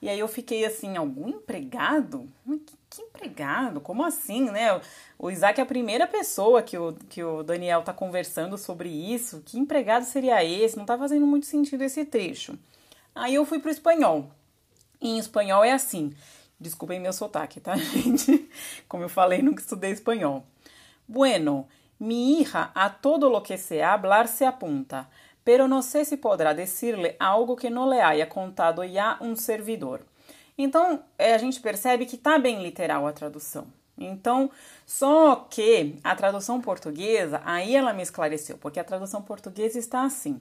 E aí eu fiquei assim, algum empregado? Que, que, empregado? Como assim, né? O Isaac é a primeira pessoa que o, que o Daniel tá conversando sobre isso. Que empregado seria esse? Não tá fazendo muito sentido esse trecho. Aí eu fui pro espanhol. em espanhol é assim. Desculpem meu sotaque, tá, gente? Como eu falei, nunca estudei espanhol. Bueno, mi hija a todo lo que se hablar se apunta pero no sé si podrá decirle algo que não le haya contado ya um servidor. Então, é, a gente percebe que está bem literal a tradução. Então, só que a tradução portuguesa, aí ela me esclareceu, porque a tradução portuguesa está assim.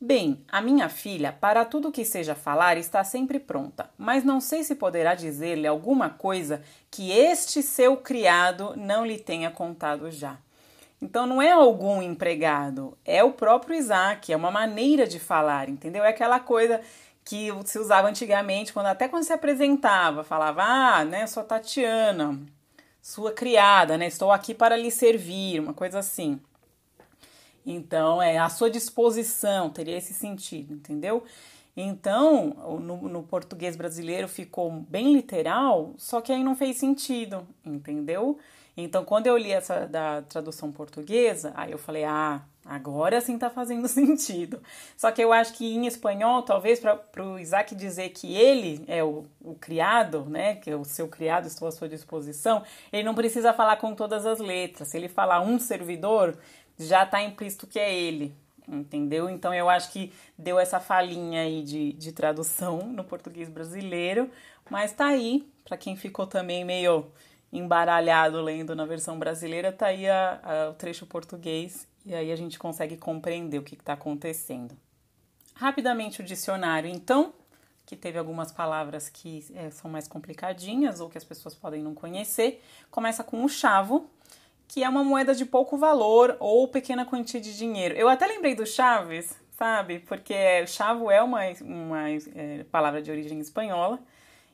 Bem, a minha filha, para tudo que seja falar, está sempre pronta, mas não sei se poderá dizer-lhe alguma coisa que este seu criado não lhe tenha contado já. Então não é algum empregado, é o próprio Isaac, é uma maneira de falar, entendeu? É aquela coisa que se usava antigamente, quando até quando se apresentava, falava: "Ah, né, sou Tatiana, sua criada, né? Estou aqui para lhe servir", uma coisa assim. Então, é à sua disposição, teria esse sentido, entendeu? Então, no, no, português brasileiro ficou bem literal, só que aí não fez sentido, entendeu? Então, quando eu li essa da tradução portuguesa, aí eu falei, ah, agora sim tá fazendo sentido. Só que eu acho que em espanhol, talvez para o Isaac dizer que ele é o, o criado, né, que é o seu criado, estou à sua disposição, ele não precisa falar com todas as letras. Se ele falar um servidor, já está implícito que é ele, entendeu? Então eu acho que deu essa falinha aí de, de tradução no português brasileiro, mas tá aí, para quem ficou também meio embaralhado lendo na versão brasileira, tá aí a, a, o trecho português e aí a gente consegue compreender o que está acontecendo. Rapidamente o dicionário, então, que teve algumas palavras que é, são mais complicadinhas ou que as pessoas podem não conhecer, começa com o chavo, que é uma moeda de pouco valor ou pequena quantia de dinheiro. Eu até lembrei do Chaves, sabe? Porque chavo é uma, uma é, palavra de origem espanhola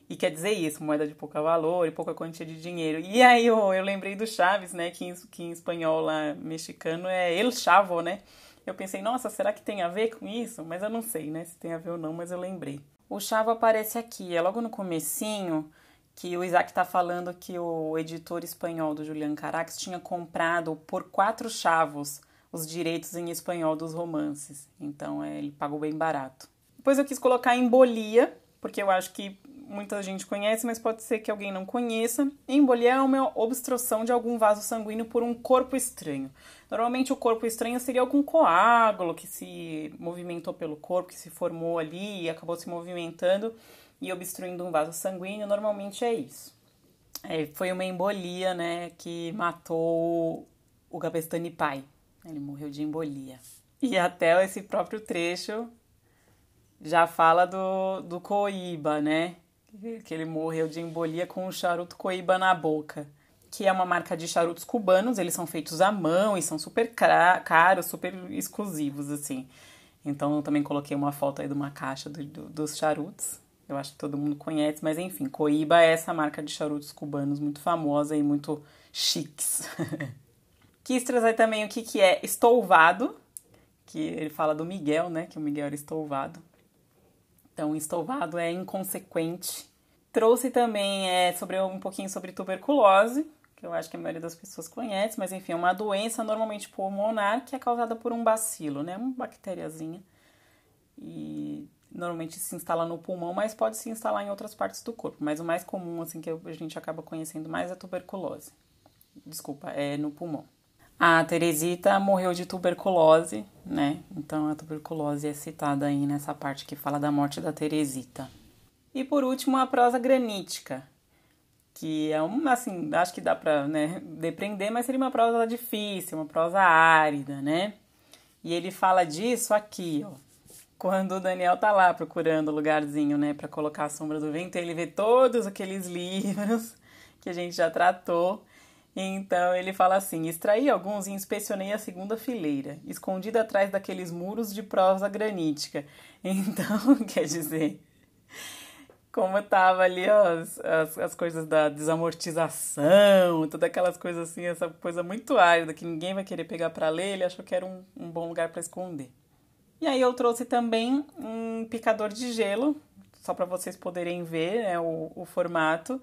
e quer dizer isso, moeda de pouco valor e pouca quantia de dinheiro. E aí eu, eu lembrei do Chaves, né? Que em, que em espanhol lá mexicano é el chavo, né? Eu pensei, nossa, será que tem a ver com isso? Mas eu não sei, né? Se tem a ver ou não, mas eu lembrei. O chavo aparece aqui, é logo no comecinho que o Isaac está falando que o editor espanhol do Julian Carax tinha comprado por quatro chavos os direitos em espanhol dos romances. Então é, ele pagou bem barato. Depois eu quis colocar embolia, porque eu acho que muita gente conhece, mas pode ser que alguém não conheça. Embolia é uma obstrução de algum vaso sanguíneo por um corpo estranho. Normalmente o corpo estranho seria algum coágulo que se movimentou pelo corpo, que se formou ali e acabou se movimentando e obstruindo um vaso sanguíneo, normalmente é isso. É, foi uma embolia, né, que matou o Gabestani pai. Ele morreu de embolia. E até esse próprio trecho já fala do, do Coíba, né? Que ele morreu de embolia com o charuto Coíba na boca. Que é uma marca de charutos cubanos, eles são feitos à mão e são super caros, super exclusivos, assim. Então eu também coloquei uma foto aí de uma caixa do, do, dos charutos. Eu acho que todo mundo conhece, mas enfim, Coíba é essa marca de charutos cubanos muito famosa e muito chiques. Quis trazer também o que, que é estouvado, que ele fala do Miguel, né? Que o Miguel era estouvado. Então, estouvado é inconsequente. Trouxe também é, sobre um pouquinho sobre tuberculose, que eu acho que a maioria das pessoas conhece, mas enfim, é uma doença normalmente pulmonar que é causada por um bacilo, né? Uma bactériazinha. E normalmente se instala no pulmão, mas pode se instalar em outras partes do corpo. Mas o mais comum, assim, que a gente acaba conhecendo mais é a tuberculose. Desculpa, é no pulmão. A Teresita morreu de tuberculose, né? Então a tuberculose é citada aí nessa parte que fala da morte da Teresita. E por último, a prosa granítica, que é uma, assim, acho que dá pra né, depreender, mas seria uma prosa difícil, uma prosa árida, né? E ele fala disso aqui, ó quando o Daniel tá lá procurando lugarzinho, né, para colocar a sombra do vento, ele vê todos aqueles livros que a gente já tratou. Então ele fala assim: extraí alguns e inspecionei a segunda fileira, escondida atrás daqueles muros de prosa granítica. Então, quer dizer, como tava ali as, as, as, coisas da desamortização, todas aquelas coisas assim, essa coisa muito árida que ninguém vai querer pegar para ler, ele achou que era um, um bom lugar para esconder. E aí eu trouxe também um picador de gelo, só para vocês poderem ver né, o, o formato,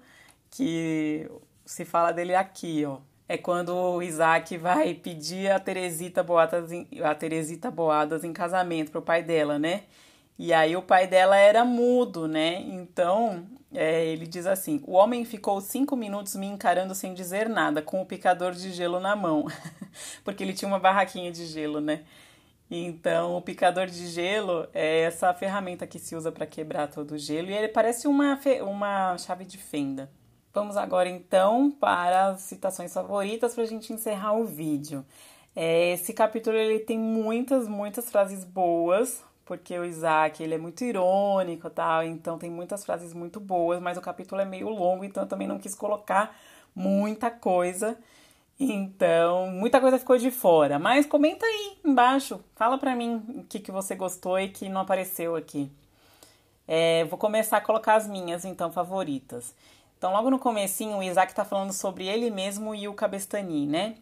que se fala dele aqui, ó. É quando o Isaac vai pedir a Teresita Boadas em, a Teresita Boadas em casamento pro pai dela, né? E aí o pai dela era mudo, né? Então é, ele diz assim: o homem ficou cinco minutos me encarando sem dizer nada, com o picador de gelo na mão, porque ele tinha uma barraquinha de gelo, né? Então, o picador de gelo é essa ferramenta que se usa para quebrar todo o gelo e ele parece uma, uma chave de fenda. Vamos agora então para as citações favoritas para a gente encerrar o vídeo. É, esse capítulo ele tem muitas, muitas frases boas, porque o Isaac ele é muito irônico tal, então tem muitas frases muito boas, mas o capítulo é meio longo, então eu também não quis colocar muita coisa. Então, muita coisa ficou de fora. Mas comenta aí embaixo. Fala pra mim o que, que você gostou e que não apareceu aqui. É, vou começar a colocar as minhas, então, favoritas. Então, logo no comecinho, o Isaac tá falando sobre ele mesmo e o Cabestani, né?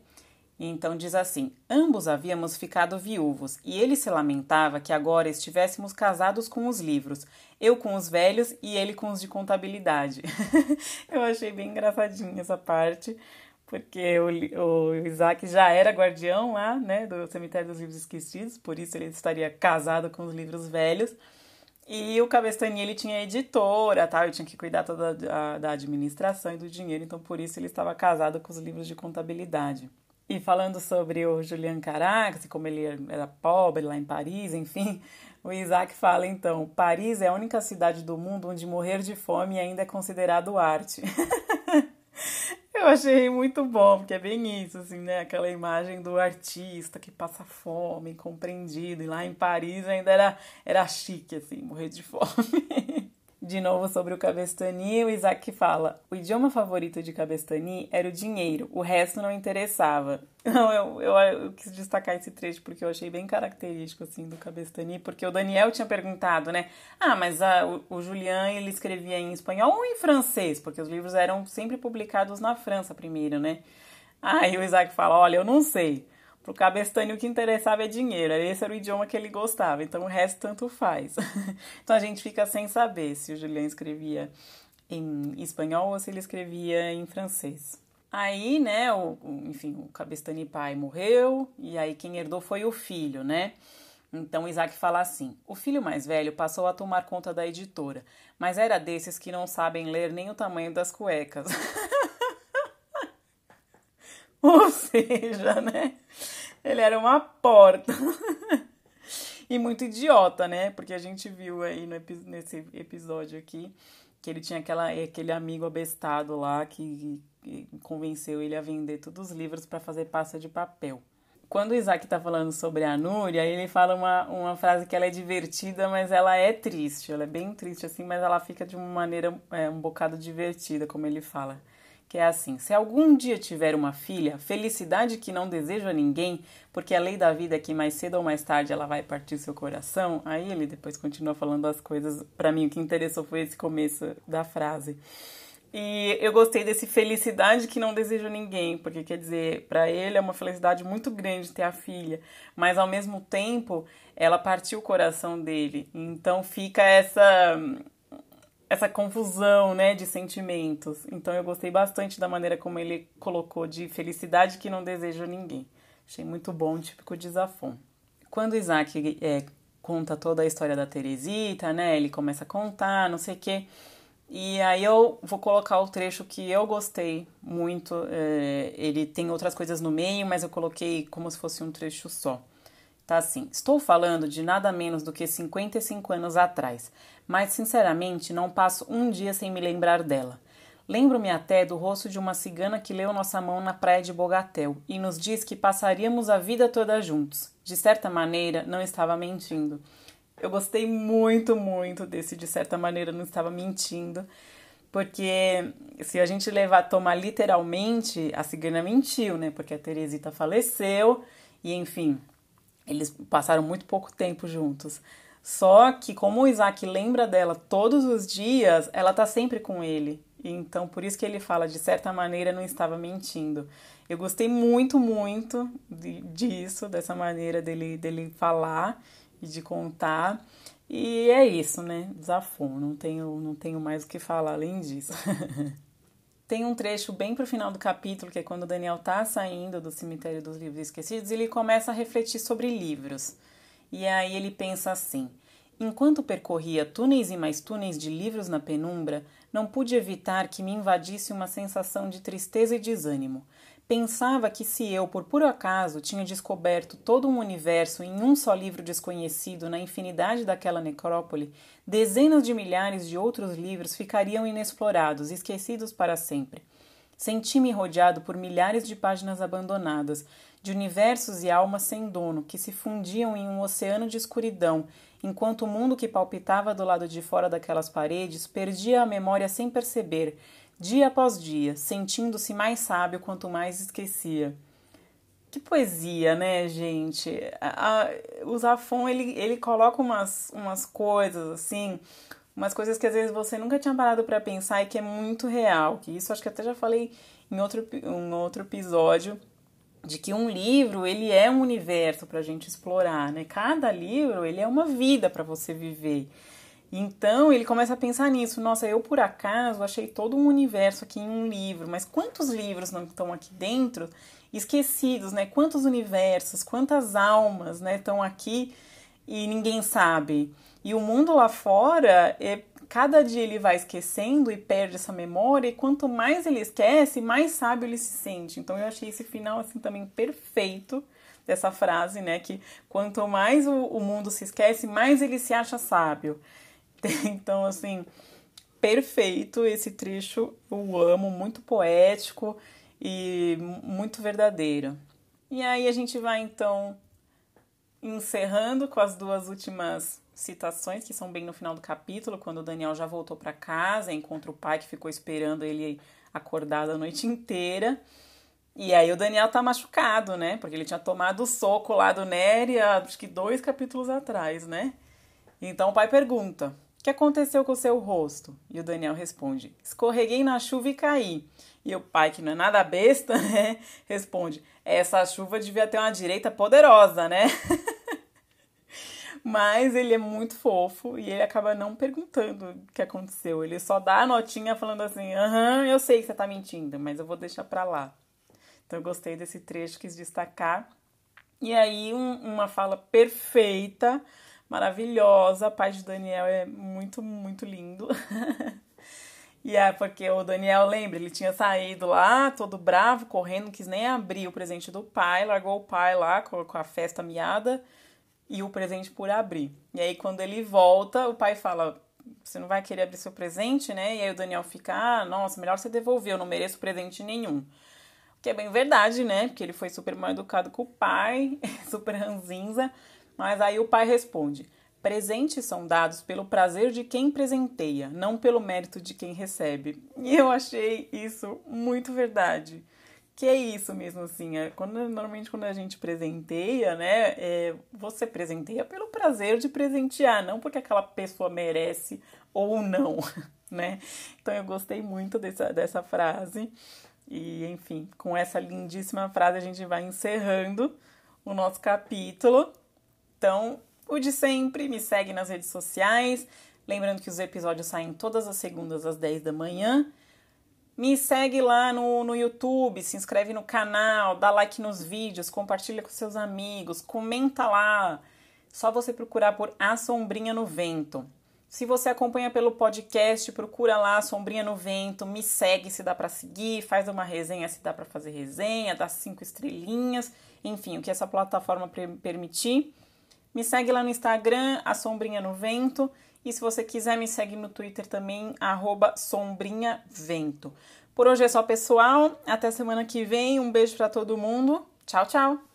Então diz assim: ambos havíamos ficado viúvos, e ele se lamentava que agora estivéssemos casados com os livros, eu com os velhos e ele com os de contabilidade. Eu achei bem engraçadinha essa parte, porque o, o Isaac já era guardião lá, né, do cemitério dos livros esquecidos, por isso ele estaria casado com os livros velhos. E o Cabestani, ele tinha editora, tal, ele tinha que cuidar toda a, da administração e do dinheiro, então por isso ele estava casado com os livros de contabilidade. E falando sobre o Julian Carax, como ele era pobre lá em Paris, enfim, o Isaac fala então: Paris é a única cidade do mundo onde morrer de fome ainda é considerado arte. Eu achei muito bom, porque é bem isso, assim, né? Aquela imagem do artista que passa fome, compreendido. E lá em Paris ainda era, era chique, assim, morrer de fome. de novo sobre o Cabestani, o Isaac fala: o idioma favorito de Cabestani era o dinheiro, o resto não interessava. Não, eu, eu, eu, quis destacar esse trecho porque eu achei bem característico assim do Cabestani, porque o Daniel tinha perguntado, né? Ah, mas a, o, o Julian ele escrevia em espanhol ou em francês? Porque os livros eram sempre publicados na França primeiro, né? Aí o Isaac fala: olha, eu não sei. Pro Cabestani o que interessava é dinheiro, esse era o idioma que ele gostava, então o resto tanto faz. então a gente fica sem saber se o Julian escrevia em espanhol ou se ele escrevia em francês. Aí, né, o, enfim, o Cabestani pai morreu e aí quem herdou foi o filho, né? Então Isaac fala assim: o filho mais velho passou a tomar conta da editora, mas era desses que não sabem ler nem o tamanho das cuecas. Ou seja, né? Ele era uma porta. e muito idiota, né? Porque a gente viu aí no, nesse episódio aqui que ele tinha aquela, aquele amigo abestado lá que, que convenceu ele a vender todos os livros para fazer pasta de papel. Quando o Isaac tá falando sobre a Núria, ele fala uma, uma frase que ela é divertida, mas ela é triste. Ela é bem triste assim, mas ela fica de uma maneira é, um bocado divertida, como ele fala que é assim: se algum dia tiver uma filha, felicidade que não desejo a ninguém, porque a lei da vida é que mais cedo ou mais tarde ela vai partir seu coração. Aí ele depois continua falando as coisas. Para mim, o que interessou foi esse começo da frase. E eu gostei desse felicidade que não desejo a ninguém, porque quer dizer, para ele é uma felicidade muito grande ter a filha, mas ao mesmo tempo ela partiu o coração dele. Então fica essa essa confusão, né, de sentimentos. Então eu gostei bastante da maneira como ele colocou de felicidade que não desejo a ninguém. Achei muito bom, típico de Zafon. Quando Isaac é, conta toda a história da Teresita, né, ele começa a contar, não sei o quê. E aí eu vou colocar o trecho que eu gostei muito. É, ele tem outras coisas no meio, mas eu coloquei como se fosse um trecho só. Tá assim, estou falando de nada menos do que 55 anos atrás, mas sinceramente não passo um dia sem me lembrar dela. Lembro-me até do rosto de uma cigana que leu nossa mão na praia de Bogatel e nos diz que passaríamos a vida toda juntos. De certa maneira, não estava mentindo. Eu gostei muito, muito desse de certa maneira não estava mentindo, porque se a gente levar tomar literalmente, a cigana mentiu, né? Porque a Teresita faleceu e enfim, eles passaram muito pouco tempo juntos. Só que, como o Isaac lembra dela todos os dias, ela tá sempre com ele. Então, por isso que ele fala, de certa maneira, não estava mentindo. Eu gostei muito, muito de, disso, dessa maneira dele, dele falar e de contar. E é isso, né? Desafio. Não tenho, não tenho mais o que falar além disso. Tem um trecho bem pro final do capítulo, que é quando o Daniel tá saindo do cemitério dos livros esquecidos, e ele começa a refletir sobre livros. E aí ele pensa assim: Enquanto percorria túneis e mais túneis de livros na penumbra, não pude evitar que me invadisse uma sensação de tristeza e desânimo. Pensava que se eu, por puro acaso, tinha descoberto todo um universo em um só livro desconhecido na infinidade daquela necrópole, dezenas de milhares de outros livros ficariam inexplorados, esquecidos para sempre. Senti-me rodeado por milhares de páginas abandonadas, de universos e almas sem dono, que se fundiam em um oceano de escuridão, enquanto o mundo que palpitava do lado de fora daquelas paredes perdia a memória sem perceber, dia após dia, sentindo-se mais sábio quanto mais esquecia. Que poesia, né, gente? A, a, o Zafon, ele, ele coloca umas, umas coisas, assim, umas coisas que às vezes você nunca tinha parado para pensar e que é muito real. Que isso acho que até já falei em outro, um outro episódio, de que um livro, ele é um universo para a gente explorar, né? Cada livro, ele é uma vida para você viver. Então ele começa a pensar nisso. Nossa, eu por acaso achei todo um universo aqui em um livro, mas quantos livros não estão aqui dentro esquecidos, né? Quantos universos, quantas almas, né, estão aqui e ninguém sabe. E o mundo lá fora, é, cada dia ele vai esquecendo e perde essa memória, e quanto mais ele esquece, mais sábio ele se sente. Então eu achei esse final assim também perfeito dessa frase, né? Que quanto mais o, o mundo se esquece, mais ele se acha sábio. Então, assim, perfeito esse trecho, eu amo, muito poético e muito verdadeiro. E aí a gente vai então encerrando com as duas últimas citações que são bem no final do capítulo, quando o Daniel já voltou para casa, encontra o pai que ficou esperando ele acordado a noite inteira. E aí o Daniel tá machucado, né? Porque ele tinha tomado o soco lá do Nery, acho que dois capítulos atrás, né? Então o pai pergunta: "O que aconteceu com o seu rosto?" E o Daniel responde: "Escorreguei na chuva e caí." E o pai, que não é nada besta, né, responde: "Essa chuva devia ter uma direita poderosa, né?" Mas ele é muito fofo e ele acaba não perguntando o que aconteceu. Ele só dá a notinha falando assim: aham, eu sei que você tá mentindo, mas eu vou deixar pra lá. Então eu gostei desse trecho, quis destacar. E aí, um, uma fala perfeita, maravilhosa. A paz de Daniel é muito, muito lindo. E é porque o Daniel, lembra, ele tinha saído lá, todo bravo, correndo, não quis nem abrir o presente do pai, largou o pai lá com a festa miada e o presente por abrir. E aí, quando ele volta, o pai fala: Você não vai querer abrir seu presente, né? E aí o Daniel fica: Ah, nossa, melhor você devolver, eu não mereço presente nenhum. Que é bem verdade, né? Porque ele foi super mal educado com o pai, super ranzinza. Mas aí o pai responde: Presentes são dados pelo prazer de quem presenteia, não pelo mérito de quem recebe. E eu achei isso muito verdade. Que é isso mesmo, assim, é, quando, normalmente quando a gente presenteia, né, é, você presenteia pelo prazer de presentear, não porque aquela pessoa merece ou não, né? Então eu gostei muito dessa, dessa frase. E, enfim, com essa lindíssima frase a gente vai encerrando o nosso capítulo. Então, o de sempre, me segue nas redes sociais. Lembrando que os episódios saem todas as segundas às 10 da manhã. Me segue lá no, no YouTube, se inscreve no canal, dá like nos vídeos, compartilha com seus amigos, comenta lá. Só você procurar por A Sombrinha no Vento. Se você acompanha pelo podcast, procura lá Sombrinha no Vento, me segue se dá para seguir, faz uma resenha se dá para fazer resenha, dá cinco estrelinhas, enfim, o que essa plataforma permitir. Me segue lá no Instagram, a Sombrinha no Vento. E se você quiser, me segue no Twitter também, sombrinhavento. Por hoje é só, pessoal. Até semana que vem. Um beijo para todo mundo. Tchau, tchau!